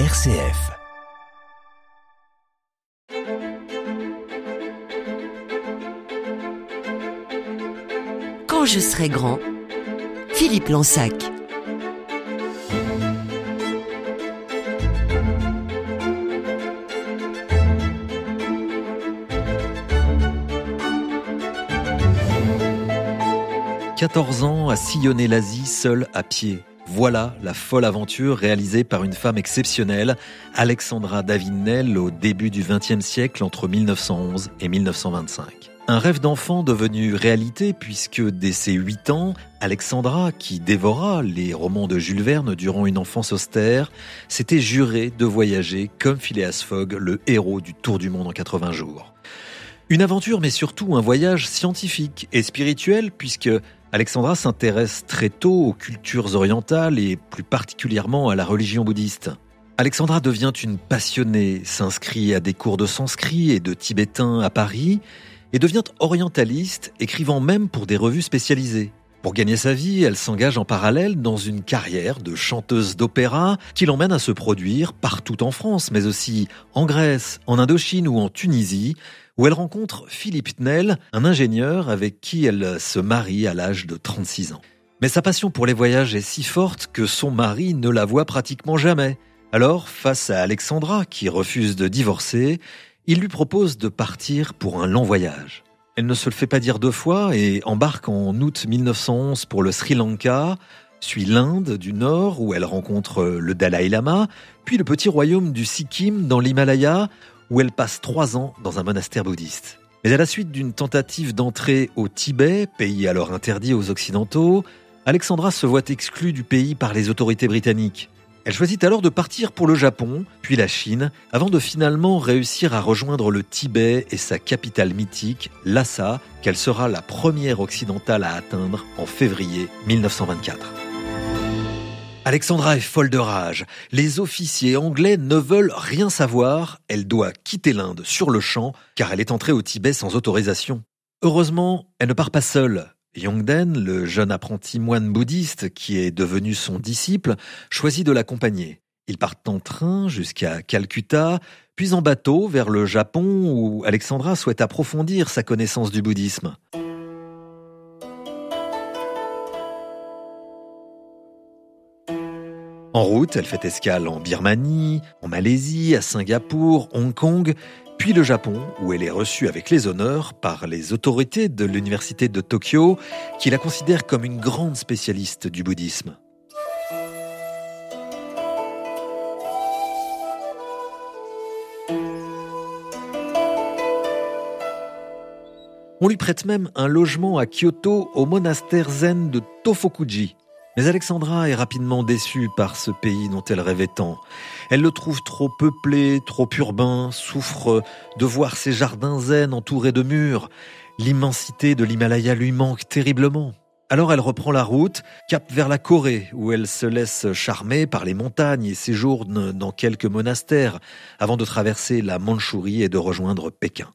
RCF. Quand je serai grand, Philippe Lansac. « 14 ans à sillonner l'Asie seul à pied. Voilà la folle aventure réalisée par une femme exceptionnelle, Alexandra Davinel, au début du XXe siècle, entre 1911 et 1925. Un rêve d'enfant devenu réalité puisque dès ses 8 ans, Alexandra, qui dévora les romans de Jules Verne durant une enfance austère, s'était juré de voyager comme Phileas Fogg, le héros du Tour du monde en 80 jours. Une aventure mais surtout un voyage scientifique et spirituel puisque Alexandra s'intéresse très tôt aux cultures orientales et plus particulièrement à la religion bouddhiste. Alexandra devient une passionnée, s'inscrit à des cours de sanskrit et de tibétain à Paris et devient orientaliste, écrivant même pour des revues spécialisées. Pour gagner sa vie, elle s'engage en parallèle dans une carrière de chanteuse d'opéra qui l'emmène à se produire partout en France, mais aussi en Grèce, en Indochine ou en Tunisie, où elle rencontre Philippe Tnel, un ingénieur avec qui elle se marie à l'âge de 36 ans. Mais sa passion pour les voyages est si forte que son mari ne la voit pratiquement jamais. Alors, face à Alexandra, qui refuse de divorcer, il lui propose de partir pour un long voyage. Elle ne se le fait pas dire deux fois et embarque en août 1911 pour le Sri Lanka, suit l'Inde du Nord où elle rencontre le Dalai Lama, puis le petit royaume du Sikkim dans l'Himalaya où elle passe trois ans dans un monastère bouddhiste. Mais à la suite d'une tentative d'entrée au Tibet, pays alors interdit aux Occidentaux, Alexandra se voit exclue du pays par les autorités britanniques. Elle choisit alors de partir pour le Japon, puis la Chine, avant de finalement réussir à rejoindre le Tibet et sa capitale mythique, Lhasa, qu'elle sera la première occidentale à atteindre en février 1924. Alexandra est folle de rage. Les officiers anglais ne veulent rien savoir. Elle doit quitter l'Inde sur le champ car elle est entrée au Tibet sans autorisation. Heureusement, elle ne part pas seule. Yongden, le jeune apprenti moine bouddhiste qui est devenu son disciple, choisit de l'accompagner. Ils partent en train jusqu'à Calcutta, puis en bateau vers le Japon où Alexandra souhaite approfondir sa connaissance du bouddhisme. En route, elle fait escale en Birmanie, en Malaisie, à Singapour, Hong Kong, puis le Japon, où elle est reçue avec les honneurs par les autorités de l'université de Tokyo, qui la considèrent comme une grande spécialiste du bouddhisme. On lui prête même un logement à Kyoto au monastère zen de Tofokuji. Mais Alexandra est rapidement déçue par ce pays dont elle rêvait tant. Elle le trouve trop peuplé, trop urbain, souffre de voir ses jardins zen entourés de murs. L'immensité de l'Himalaya lui manque terriblement. Alors elle reprend la route, cap vers la Corée, où elle se laisse charmer par les montagnes et séjourne dans quelques monastères, avant de traverser la Mandchourie et de rejoindre Pékin.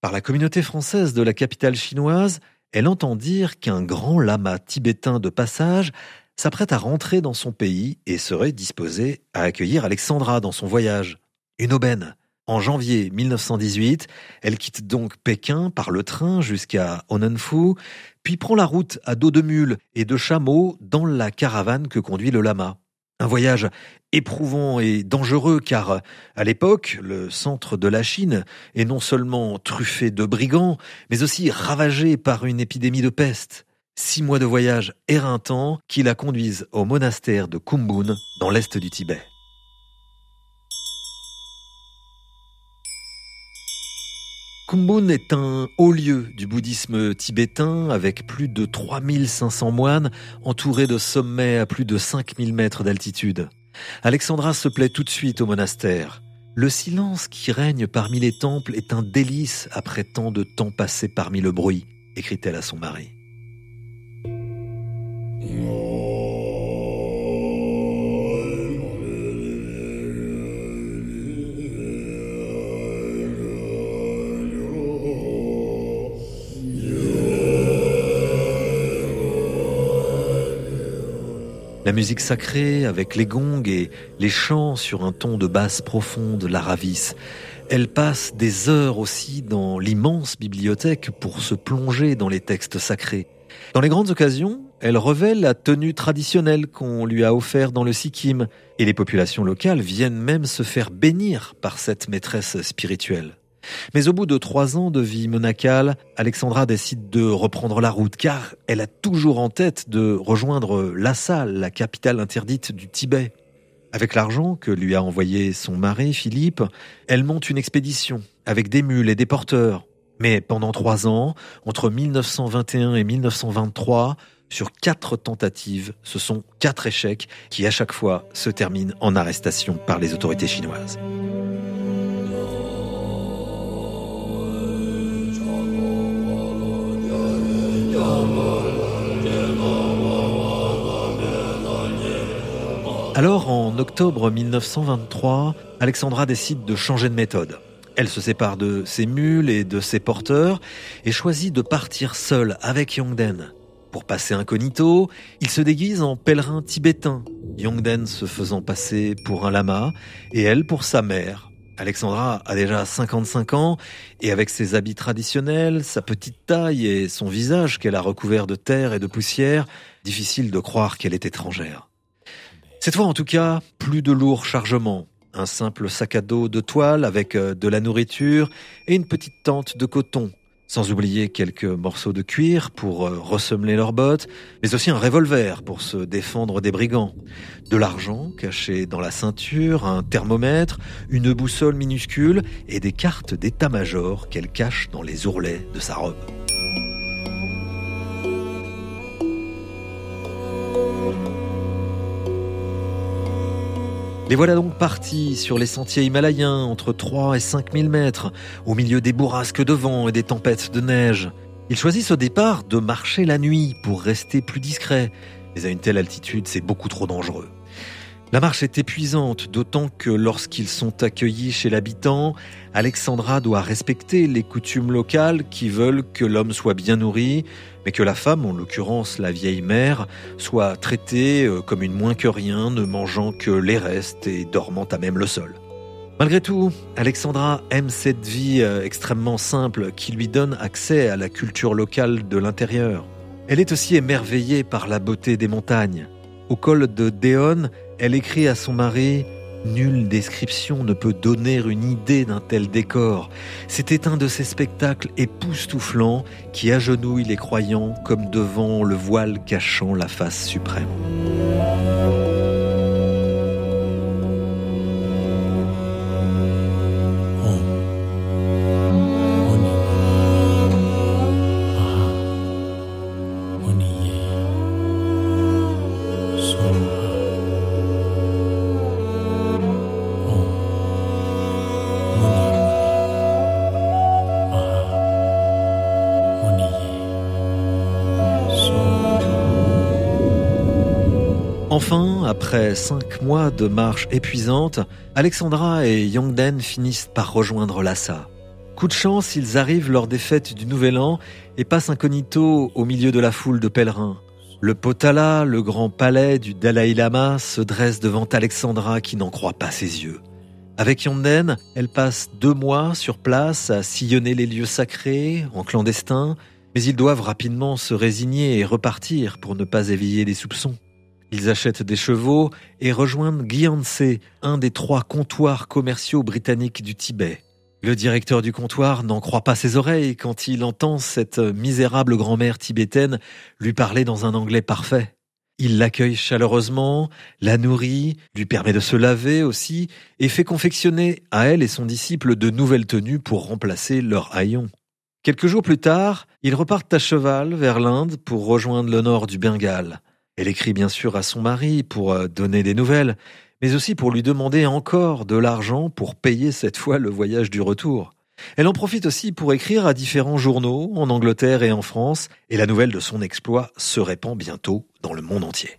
Par la communauté française de la capitale chinoise, elle entend dire qu'un grand lama tibétain de passage s'apprête à rentrer dans son pays et serait disposé à accueillir Alexandra dans son voyage. Une aubaine. En janvier 1918, elle quitte donc Pékin par le train jusqu'à Onanfu, puis prend la route à dos de mule et de chameau dans la caravane que conduit le lama. Un voyage éprouvant et dangereux car, à l'époque, le centre de la Chine est non seulement truffé de brigands, mais aussi ravagé par une épidémie de peste. Six mois de voyage éreintants qui la conduisent au monastère de Kumbun, dans l'est du Tibet. Kumbun est un haut lieu du bouddhisme tibétain avec plus de 3500 moines entourés de sommets à plus de 5000 mètres d'altitude. Alexandra se plaît tout de suite au monastère. Le silence qui règne parmi les temples est un délice après tant de temps passé parmi le bruit, écrit-elle à son mari. La musique sacrée avec les gongs et les chants sur un ton de basse profonde la ravissent. Elle passe des heures aussi dans l'immense bibliothèque pour se plonger dans les textes sacrés. Dans les grandes occasions, elle revêt la tenue traditionnelle qu'on lui a offert dans le Sikkim, et les populations locales viennent même se faire bénir par cette maîtresse spirituelle. Mais au bout de trois ans de vie monacale, Alexandra décide de reprendre la route car elle a toujours en tête de rejoindre Lhasa, la capitale interdite du Tibet. Avec l'argent que lui a envoyé son mari Philippe, elle monte une expédition avec des mules et des porteurs. Mais pendant trois ans, entre 1921 et 1923, sur quatre tentatives, ce sont quatre échecs qui à chaque fois se terminent en arrestation par les autorités chinoises. Alors, en octobre 1923, Alexandra décide de changer de méthode. Elle se sépare de ses mules et de ses porteurs et choisit de partir seule avec Yongden. Pour passer incognito, il se déguise en pèlerin tibétain, Yongden se faisant passer pour un lama et elle pour sa mère. Alexandra a déjà 55 ans et avec ses habits traditionnels, sa petite taille et son visage qu'elle a recouvert de terre et de poussière, difficile de croire qu'elle est étrangère. Cette fois en tout cas, plus de lourds chargements. Un simple sac à dos de toile avec euh, de la nourriture et une petite tente de coton. Sans oublier quelques morceaux de cuir pour euh, ressemeler leurs bottes, mais aussi un revolver pour se défendre des brigands. De l'argent caché dans la ceinture, un thermomètre, une boussole minuscule et des cartes d'état-major qu'elle cache dans les ourlets de sa robe. Les voilà donc partis sur les sentiers himalayens entre 3 et 5 000 mètres, au milieu des bourrasques de vent et des tempêtes de neige. Ils choisissent au départ de marcher la nuit pour rester plus discrets, mais à une telle altitude, c'est beaucoup trop dangereux. La marche est épuisante, d'autant que lorsqu'ils sont accueillis chez l'habitant, Alexandra doit respecter les coutumes locales qui veulent que l'homme soit bien nourri, mais que la femme, en l'occurrence la vieille mère, soit traitée euh, comme une moins que rien, ne mangeant que les restes et dormant à même le sol. Malgré tout, Alexandra aime cette vie euh, extrêmement simple qui lui donne accès à la culture locale de l'intérieur. Elle est aussi émerveillée par la beauté des montagnes. Au col de Déon, elle écrit à son mari Nulle description ne peut donner une idée d'un tel décor. C'était un de ces spectacles époustouflants qui agenouillent les croyants comme devant le voile cachant la face suprême. Enfin, après cinq mois de marche épuisante, Alexandra et Yongden finissent par rejoindre Lhasa. Coup de chance, ils arrivent lors des fêtes du Nouvel An et passent incognito au milieu de la foule de pèlerins. Le Potala, le grand palais du Dalai Lama, se dresse devant Alexandra qui n'en croit pas ses yeux. Avec Yongden, elle passe deux mois sur place à sillonner les lieux sacrés, en clandestin, mais ils doivent rapidement se résigner et repartir pour ne pas éveiller les soupçons. Ils achètent des chevaux et rejoignent Gyanse, un des trois comptoirs commerciaux britanniques du Tibet. Le directeur du comptoir n'en croit pas ses oreilles quand il entend cette misérable grand-mère tibétaine lui parler dans un anglais parfait. Il l'accueille chaleureusement, la nourrit, lui permet de se laver aussi, et fait confectionner à elle et son disciple de nouvelles tenues pour remplacer leur haillons. Quelques jours plus tard, ils repartent à cheval vers l'Inde pour rejoindre le nord du Bengale. Elle écrit bien sûr à son mari pour euh, donner des nouvelles, mais aussi pour lui demander encore de l'argent pour payer cette fois le voyage du retour. Elle en profite aussi pour écrire à différents journaux en Angleterre et en France, et la nouvelle de son exploit se répand bientôt dans le monde entier.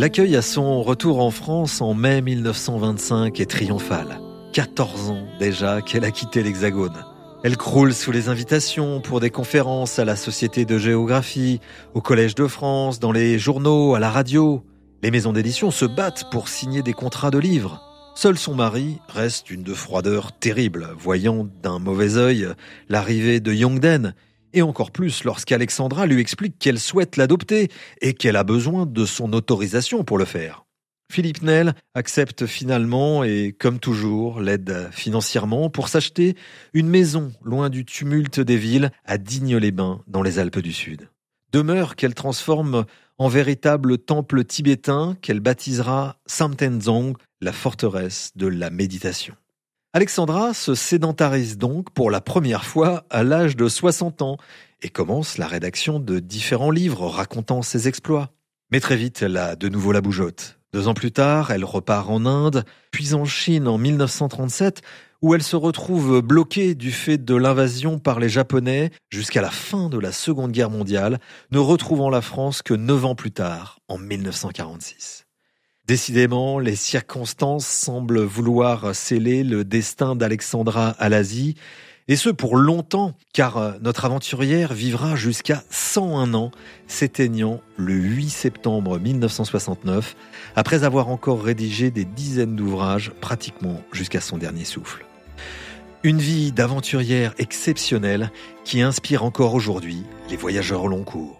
L'accueil à son retour en France en mai 1925 est triomphal. 14 ans déjà qu'elle a quitté l'Hexagone. Elle croule sous les invitations pour des conférences à la Société de géographie, au Collège de France, dans les journaux, à la radio. Les maisons d'édition se battent pour signer des contrats de livres. Seul son mari reste une de froideur terrible, voyant d'un mauvais œil l'arrivée de Yongden, et encore plus lorsqu'Alexandra lui explique qu'elle souhaite l'adopter et qu'elle a besoin de son autorisation pour le faire. Philippe Nel accepte finalement et, comme toujours, l'aide financièrement pour s'acheter une maison loin du tumulte des villes à Digne-les-Bains dans les Alpes du Sud. Demeure qu'elle transforme en véritable temple tibétain qu'elle baptisera Samtenzong, la forteresse de la méditation. Alexandra se sédentarise donc pour la première fois à l'âge de 60 ans et commence la rédaction de différents livres racontant ses exploits. Mais très vite, elle a de nouveau la bougeotte. Deux ans plus tard, elle repart en Inde, puis en Chine en 1937, où elle se retrouve bloquée du fait de l'invasion par les Japonais jusqu'à la fin de la Seconde Guerre mondiale, ne retrouvant la France que neuf ans plus tard, en 1946. Décidément, les circonstances semblent vouloir sceller le destin d'Alexandra à l'Asie, et ce pour longtemps, car euh, notre aventurière vivra jusqu'à 101 ans, s'éteignant le 8 septembre 1969, après avoir encore rédigé des dizaines d'ouvrages pratiquement jusqu'à son dernier souffle. Une vie d'aventurière exceptionnelle qui inspire encore aujourd'hui les voyageurs au long cours.